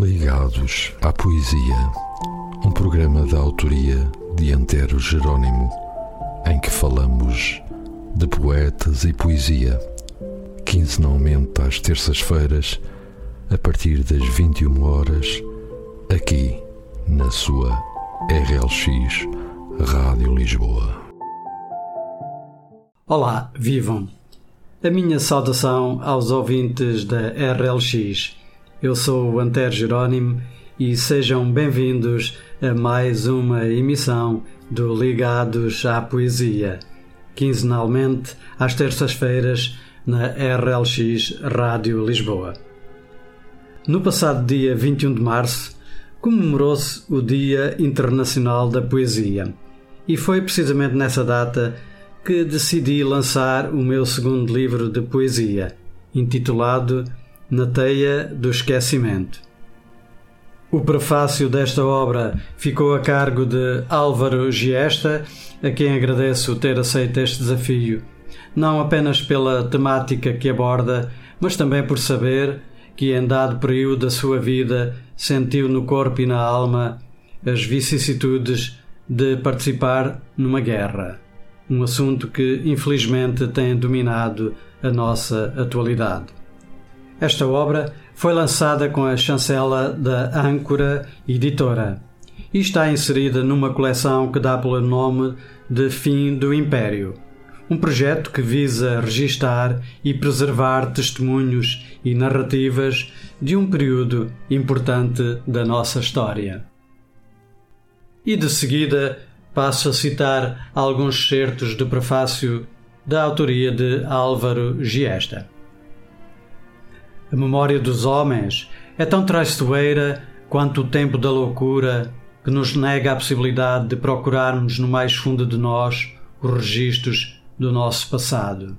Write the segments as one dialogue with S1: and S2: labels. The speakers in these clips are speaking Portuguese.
S1: Ligados à Poesia, um programa da autoria de Antero Jerónimo, em que falamos de poetas e poesia, quinzenalmente às terças-feiras, a partir das 21 horas, aqui na sua RLX Rádio Lisboa.
S2: Olá, vivam! A minha saudação aos ouvintes da RLX. Eu sou o Antero Jerónimo e sejam bem-vindos a mais uma emissão do Ligados à Poesia, quinzenalmente às terças-feiras na RLX Rádio Lisboa. No passado dia 21 de março, comemorou-se o Dia Internacional da Poesia e foi precisamente nessa data que decidi lançar o meu segundo livro de poesia, intitulado Na Teia do Esquecimento. O prefácio desta obra ficou a cargo de Álvaro Giesta, a quem agradeço ter aceito este desafio, não apenas pela temática que aborda, mas também por saber que, em dado período da sua vida, sentiu no corpo e na alma as vicissitudes de participar numa guerra um assunto que infelizmente tem dominado a nossa atualidade. Esta obra foi lançada com a chancela da Âncora Editora e está inserida numa coleção que dá pelo nome de Fim do Império, um projeto que visa registar e preservar testemunhos e narrativas de um período importante da nossa história. E de seguida passo a citar alguns certos do prefácio da autoria de Álvaro Giesta. A memória dos homens é tão traiçoeira quanto o tempo da loucura que nos nega a possibilidade de procurarmos no mais fundo de nós os registros do nosso passado.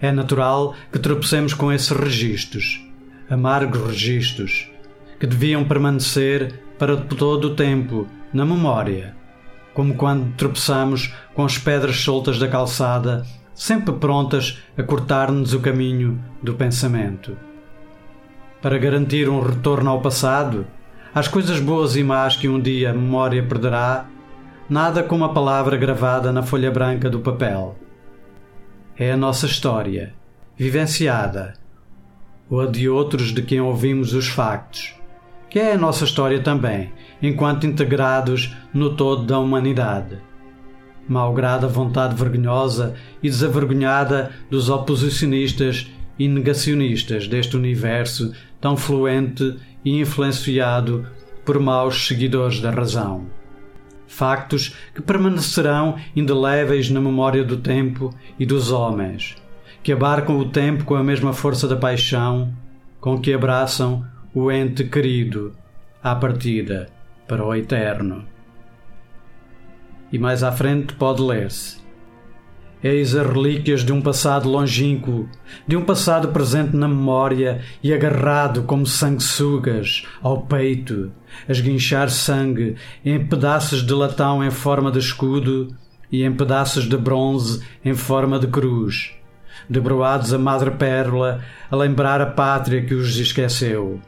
S2: É natural que tropecemos com esses registros, amargos registros, que deviam permanecer para todo o tempo na memória como quando tropeçamos com as pedras soltas da calçada, sempre prontas a cortar-nos o caminho do pensamento. Para garantir um retorno ao passado, às coisas boas e más que um dia a memória perderá, nada como a palavra gravada na folha branca do papel. É a nossa história, vivenciada, ou a de outros de quem ouvimos os factos que é a nossa história também, enquanto integrados no todo da humanidade. Malgrado a vontade vergonhosa e desavergonhada dos oposicionistas e negacionistas deste universo tão fluente e influenciado por maus seguidores da razão. Factos que permanecerão indeléveis na memória do tempo e dos homens, que abarcam o tempo com a mesma força da paixão, com que abraçam o ente querido à partida para o eterno. E mais à frente pode ler-se: Eis as relíquias de um passado longínquo, de um passado presente na memória e agarrado como sanguessugas ao peito, a esguinchar sangue em pedaços de latão em forma de escudo e em pedaços de bronze em forma de cruz, debruados a madre-pérola a lembrar a pátria que os esqueceu.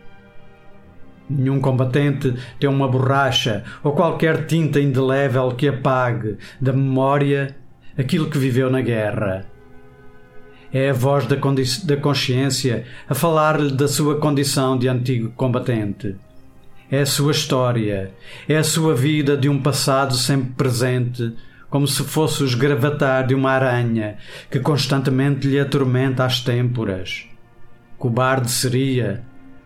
S2: Nenhum combatente tem uma borracha ou qualquer tinta indelével que apague da memória aquilo que viveu na guerra. É a voz da, da consciência a falar-lhe da sua condição de antigo combatente. É a sua história, é a sua vida de um passado sempre presente, como se fosse o esgravatar de uma aranha que constantemente lhe atormenta as têmporas. Cobarde seria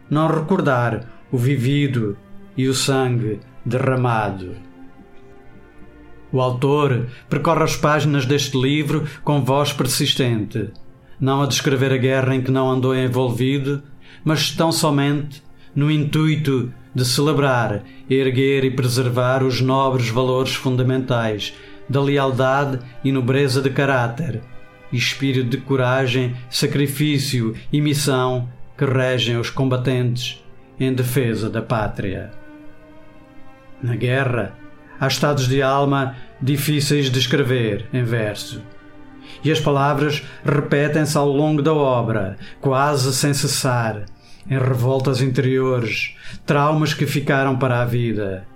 S2: não recordar o vivido e o sangue derramado. O autor percorre as páginas deste livro com voz persistente, não a descrever a guerra em que não andou envolvido, mas tão somente no intuito de celebrar, erguer e preservar os nobres valores fundamentais da lealdade e nobreza de caráter, espírito de coragem, sacrifício e missão que regem os combatentes em defesa da pátria. Na guerra, há estados de alma difíceis de escrever em verso. E as palavras repetem-se ao longo da obra, quase sem cessar, em revoltas interiores, traumas que ficaram para a vida.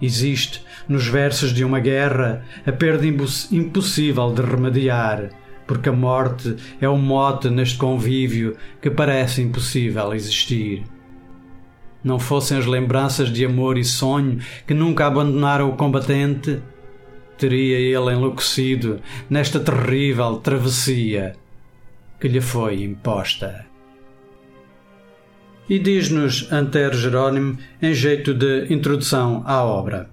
S2: Existe, nos versos de uma guerra, a perda impossível de remediar, porque a morte é o mote neste convívio que parece impossível existir. Não fossem as lembranças de amor e sonho que nunca abandonaram o combatente, teria ele enlouquecido nesta terrível travessia que lhe foi imposta. E diz-nos Antero Jerónimo em jeito de introdução à obra.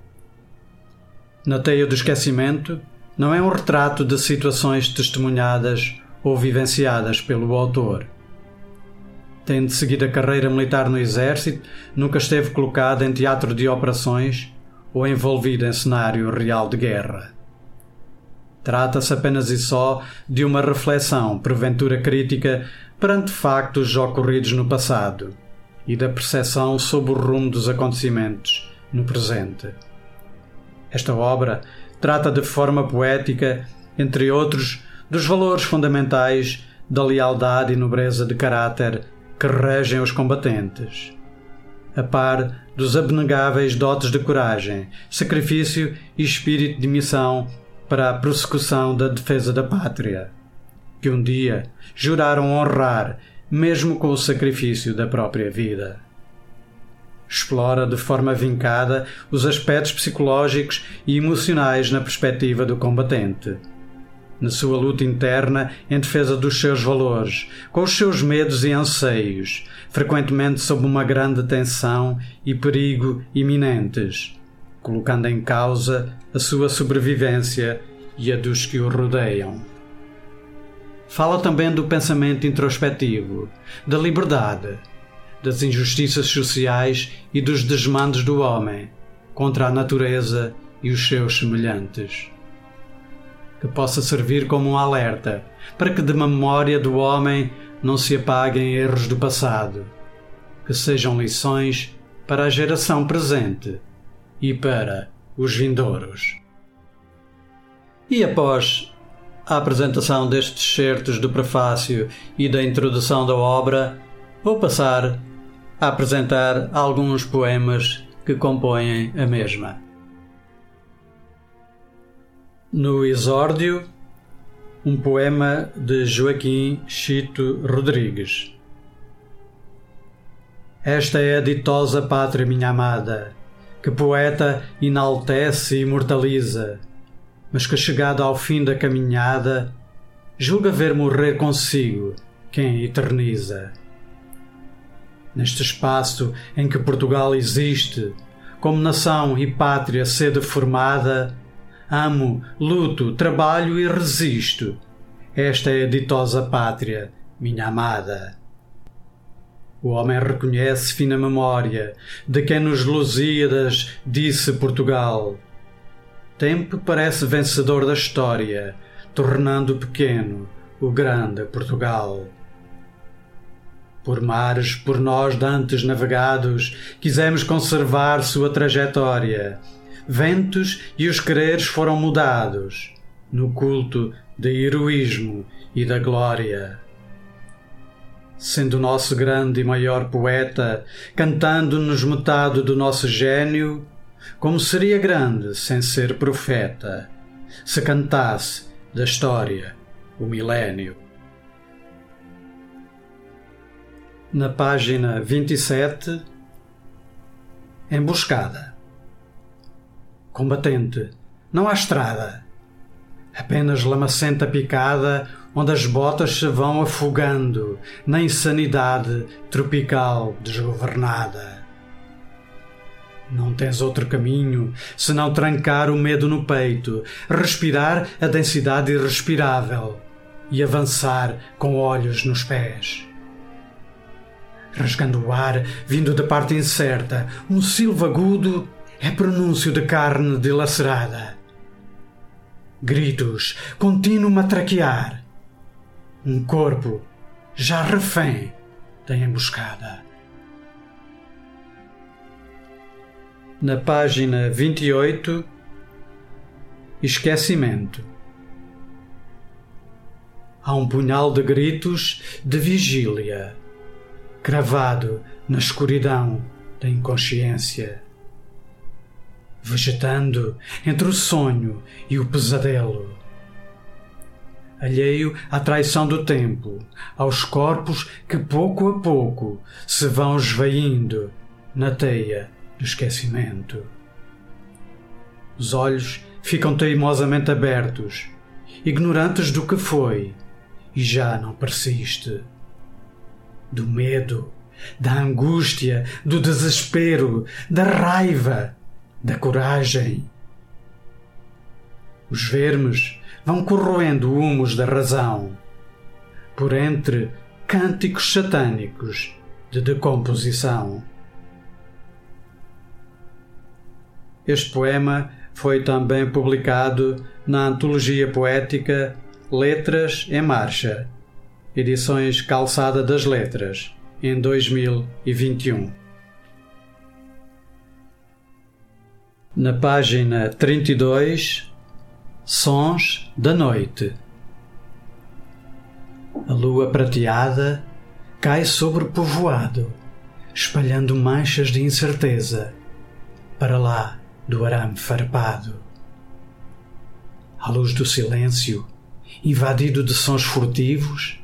S2: Na teia do esquecimento, não é um retrato de situações testemunhadas ou vivenciadas pelo autor. Tendo seguido a carreira militar no Exército, nunca esteve colocado em teatro de operações ou envolvido em cenário real de guerra. Trata-se apenas e só de uma reflexão, porventura crítica, perante factos ocorridos no passado e da percepção sobre o rumo dos acontecimentos no presente. Esta obra trata de forma poética, entre outros, dos valores fundamentais da lealdade e nobreza de caráter que regem os combatentes, a par dos abnegáveis dotes de coragem, sacrifício e espírito de missão para a prossecução da defesa da pátria, que um dia juraram honrar, mesmo com o sacrifício da própria vida. Explora de forma vincada os aspectos psicológicos e emocionais na perspectiva do combatente na sua luta interna em defesa dos seus valores, com os seus medos e anseios, frequentemente sob uma grande tensão e perigo iminentes, colocando em causa a sua sobrevivência e a dos que o rodeiam. Fala também do pensamento introspectivo, da liberdade, das injustiças sociais e dos desmandos do homem contra a natureza e os seus semelhantes. Que possa servir como um alerta para que de memória do homem não se apaguem erros do passado, que sejam lições para a geração presente e para os vindouros. E após a apresentação destes certos do prefácio e da introdução da obra, vou passar a apresentar alguns poemas que compõem a mesma. No Exórdio, um poema de Joaquim Chito Rodrigues. Esta é a ditosa pátria, minha amada, que poeta enaltece e imortaliza mas que chegado ao fim da caminhada, julga ver morrer consigo quem eterniza. Neste espaço em que Portugal existe, como nação e pátria sede formada, amo, luto, trabalho e resisto. Esta é a ditosa pátria, minha amada. O homem reconhece fina memória de quem nos Lusíadas disse Portugal tempo parece vencedor da história, tornando pequeno o grande Portugal. Por mares por nós dantes navegados, quisemos conservar sua trajetória. Ventos e os quereres foram mudados no culto de heroísmo e da glória. Sendo o nosso grande e maior poeta, cantando-nos metade do nosso gênio, como seria grande sem ser profeta, se cantasse da história o milénio. Na página 27, Emboscada. Combatente, não há estrada, apenas lamacenta picada onde as botas se vão afogando na insanidade tropical desgovernada. Não tens outro caminho senão trancar o medo no peito, respirar a densidade irrespirável e avançar com olhos nos pés. Rasgando o ar, vindo da parte incerta, um silvo agudo é pronúncio de carne dilacerada. Gritos, contínuo matraquear. Um corpo já refém da emboscada. na página 28, Esquecimento. Há um punhal de gritos de vigília. cravado na escuridão da inconsciência. Vegetando entre o sonho e o pesadelo. Alheio à traição do tempo, aos corpos que pouco a pouco se vão esvaindo na teia do esquecimento. Os olhos ficam teimosamente abertos, ignorantes do que foi e já não persiste. Do medo, da angústia, do desespero, da raiva, da coragem. Os vermes vão corroendo humos da razão, por entre cânticos satânicos de decomposição. Este poema foi também publicado na antologia poética Letras em Marcha, edições Calçada das Letras, em 2021. Na página 32, Sons da Noite. A lua prateada cai sobre o povoado, espalhando manchas de incerteza para lá do arame farpado. À luz do silêncio, invadido de sons furtivos,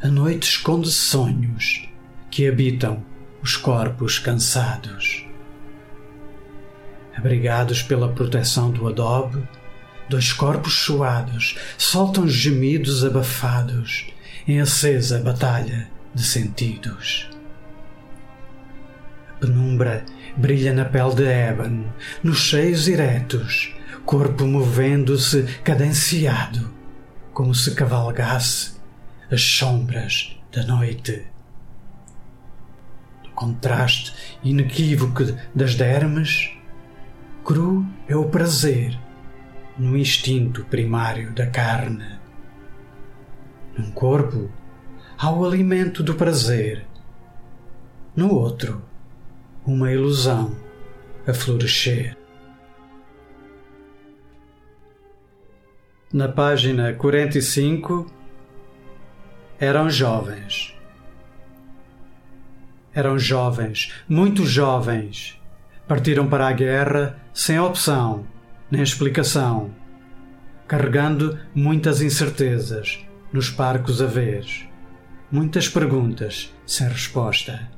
S2: a noite esconde sonhos que habitam os corpos cansados. Abrigados pela proteção do adobe, dois corpos suados soltam gemidos abafados em acesa batalha de sentidos. A penumbra brilha na pele de ébano, nos seios eretos, corpo movendo-se cadenciado, como se cavalgasse as sombras da noite. No contraste inequívoco das dermes, cru é o prazer no instinto primário da carne. Num corpo há o alimento do prazer, no outro uma ilusão a florescer. Na página 45, eram jovens. Eram jovens, muito jovens. Partiram para a guerra sem opção, nem explicação, carregando muitas incertezas nos parcos a vez, muitas perguntas sem resposta.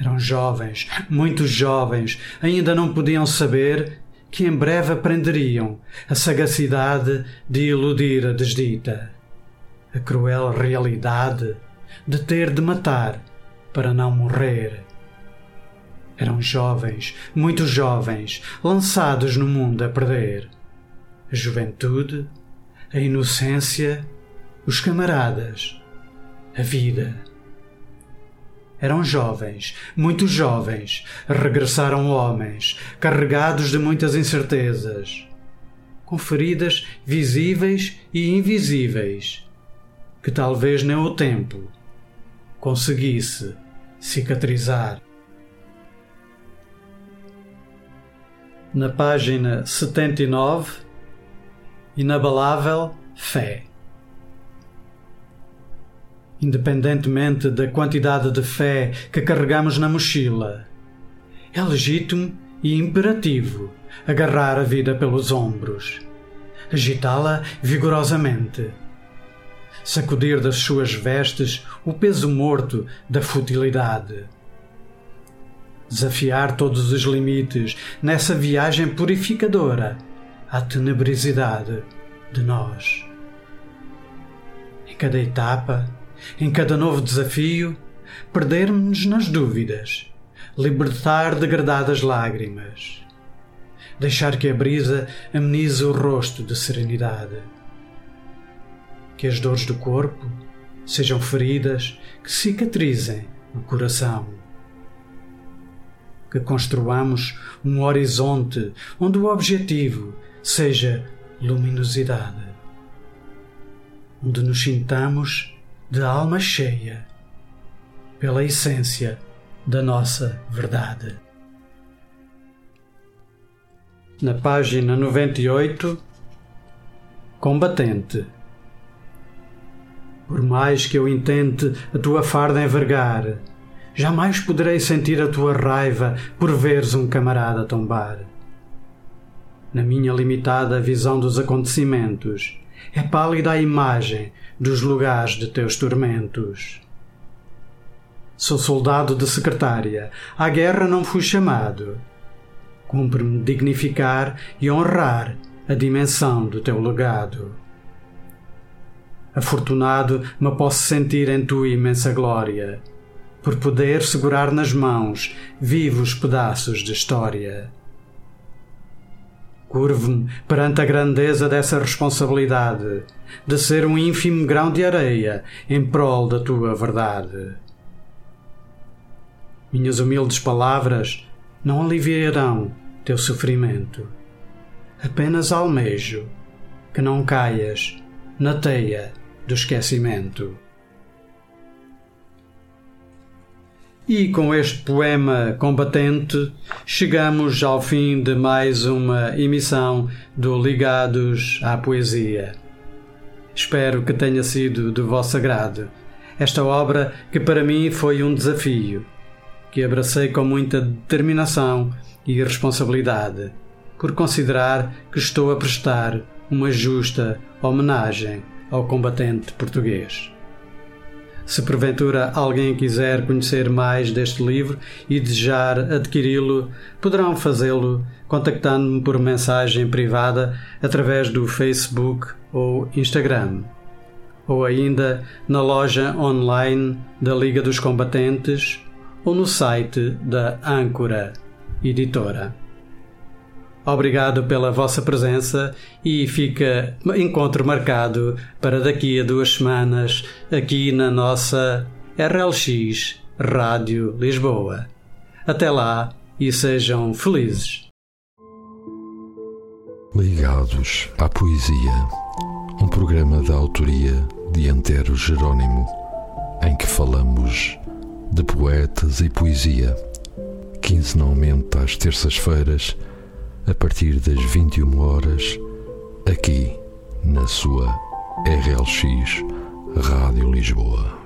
S2: Eram jovens, muito jovens, ainda não podiam saber que em breve aprenderiam a sagacidade de iludir a desdita, a cruel realidade de ter de matar para não morrer. Eram jovens, muito jovens, lançados no mundo a perder. A juventude, a inocência, os camaradas, a vida. Eram jovens, muito jovens, regressaram homens, carregados de muitas incertezas, com feridas visíveis e invisíveis, que talvez nem o tempo conseguisse cicatrizar. Na página 79, inabalável fé independentemente da quantidade de fé que carregamos na mochila. É legítimo e imperativo agarrar a vida pelos ombros, agitá-la vigorosamente, sacudir das suas vestes o peso morto da futilidade. Desafiar todos os limites nessa viagem purificadora à tenebrosidade de nós. Em cada etapa, em cada novo desafio, perdermos-nos nas dúvidas, libertar degradadas lágrimas, deixar que a brisa amenize o rosto de serenidade. Que as dores do corpo sejam feridas que cicatrizem o coração. Que construamos um horizonte onde o objetivo seja luminosidade. Onde nos sintamos de alma cheia pela essência da nossa verdade. Na página 98, combatente. Por mais que eu intente a tua farda envergar, jamais poderei sentir a tua raiva por veres um camarada tombar. Na minha limitada visão dos acontecimentos, é pálida a imagem dos lugares de teus tormentos. Sou soldado de secretária, à guerra não fui chamado. Cumpre-me dignificar e honrar a dimensão do teu legado. Afortunado me posso sentir em tua imensa glória, por poder segurar nas mãos vivos pedaços de história. Curvo-me perante a grandeza dessa responsabilidade de ser um ínfimo grão de areia em prol da tua verdade. Minhas humildes palavras não aliviarão teu sofrimento. Apenas almejo que não caias na teia do esquecimento. E com este poema combatente, chegamos ao fim de mais uma emissão do Ligados à Poesia. Espero que tenha sido do vosso agrado. Esta obra que para mim foi um desafio, que abracei com muita determinação e responsabilidade, por considerar que estou a prestar uma justa homenagem ao combatente português. Se porventura alguém quiser conhecer mais deste livro e desejar adquiri-lo, poderão fazê-lo contactando-me por mensagem privada através do Facebook ou Instagram, ou ainda na loja online da Liga dos Combatentes ou no site da Âncora Editora. Obrigado pela vossa presença e fica encontro marcado para daqui a duas semanas aqui na nossa RLX Rádio Lisboa. Até lá e sejam felizes.
S1: Ligados à Poesia, um programa da autoria de Antero Jerônimo, em que falamos de poetas e poesia, quinzenalmente às terças-feiras a partir das 21 horas, aqui na sua RLX Rádio Lisboa.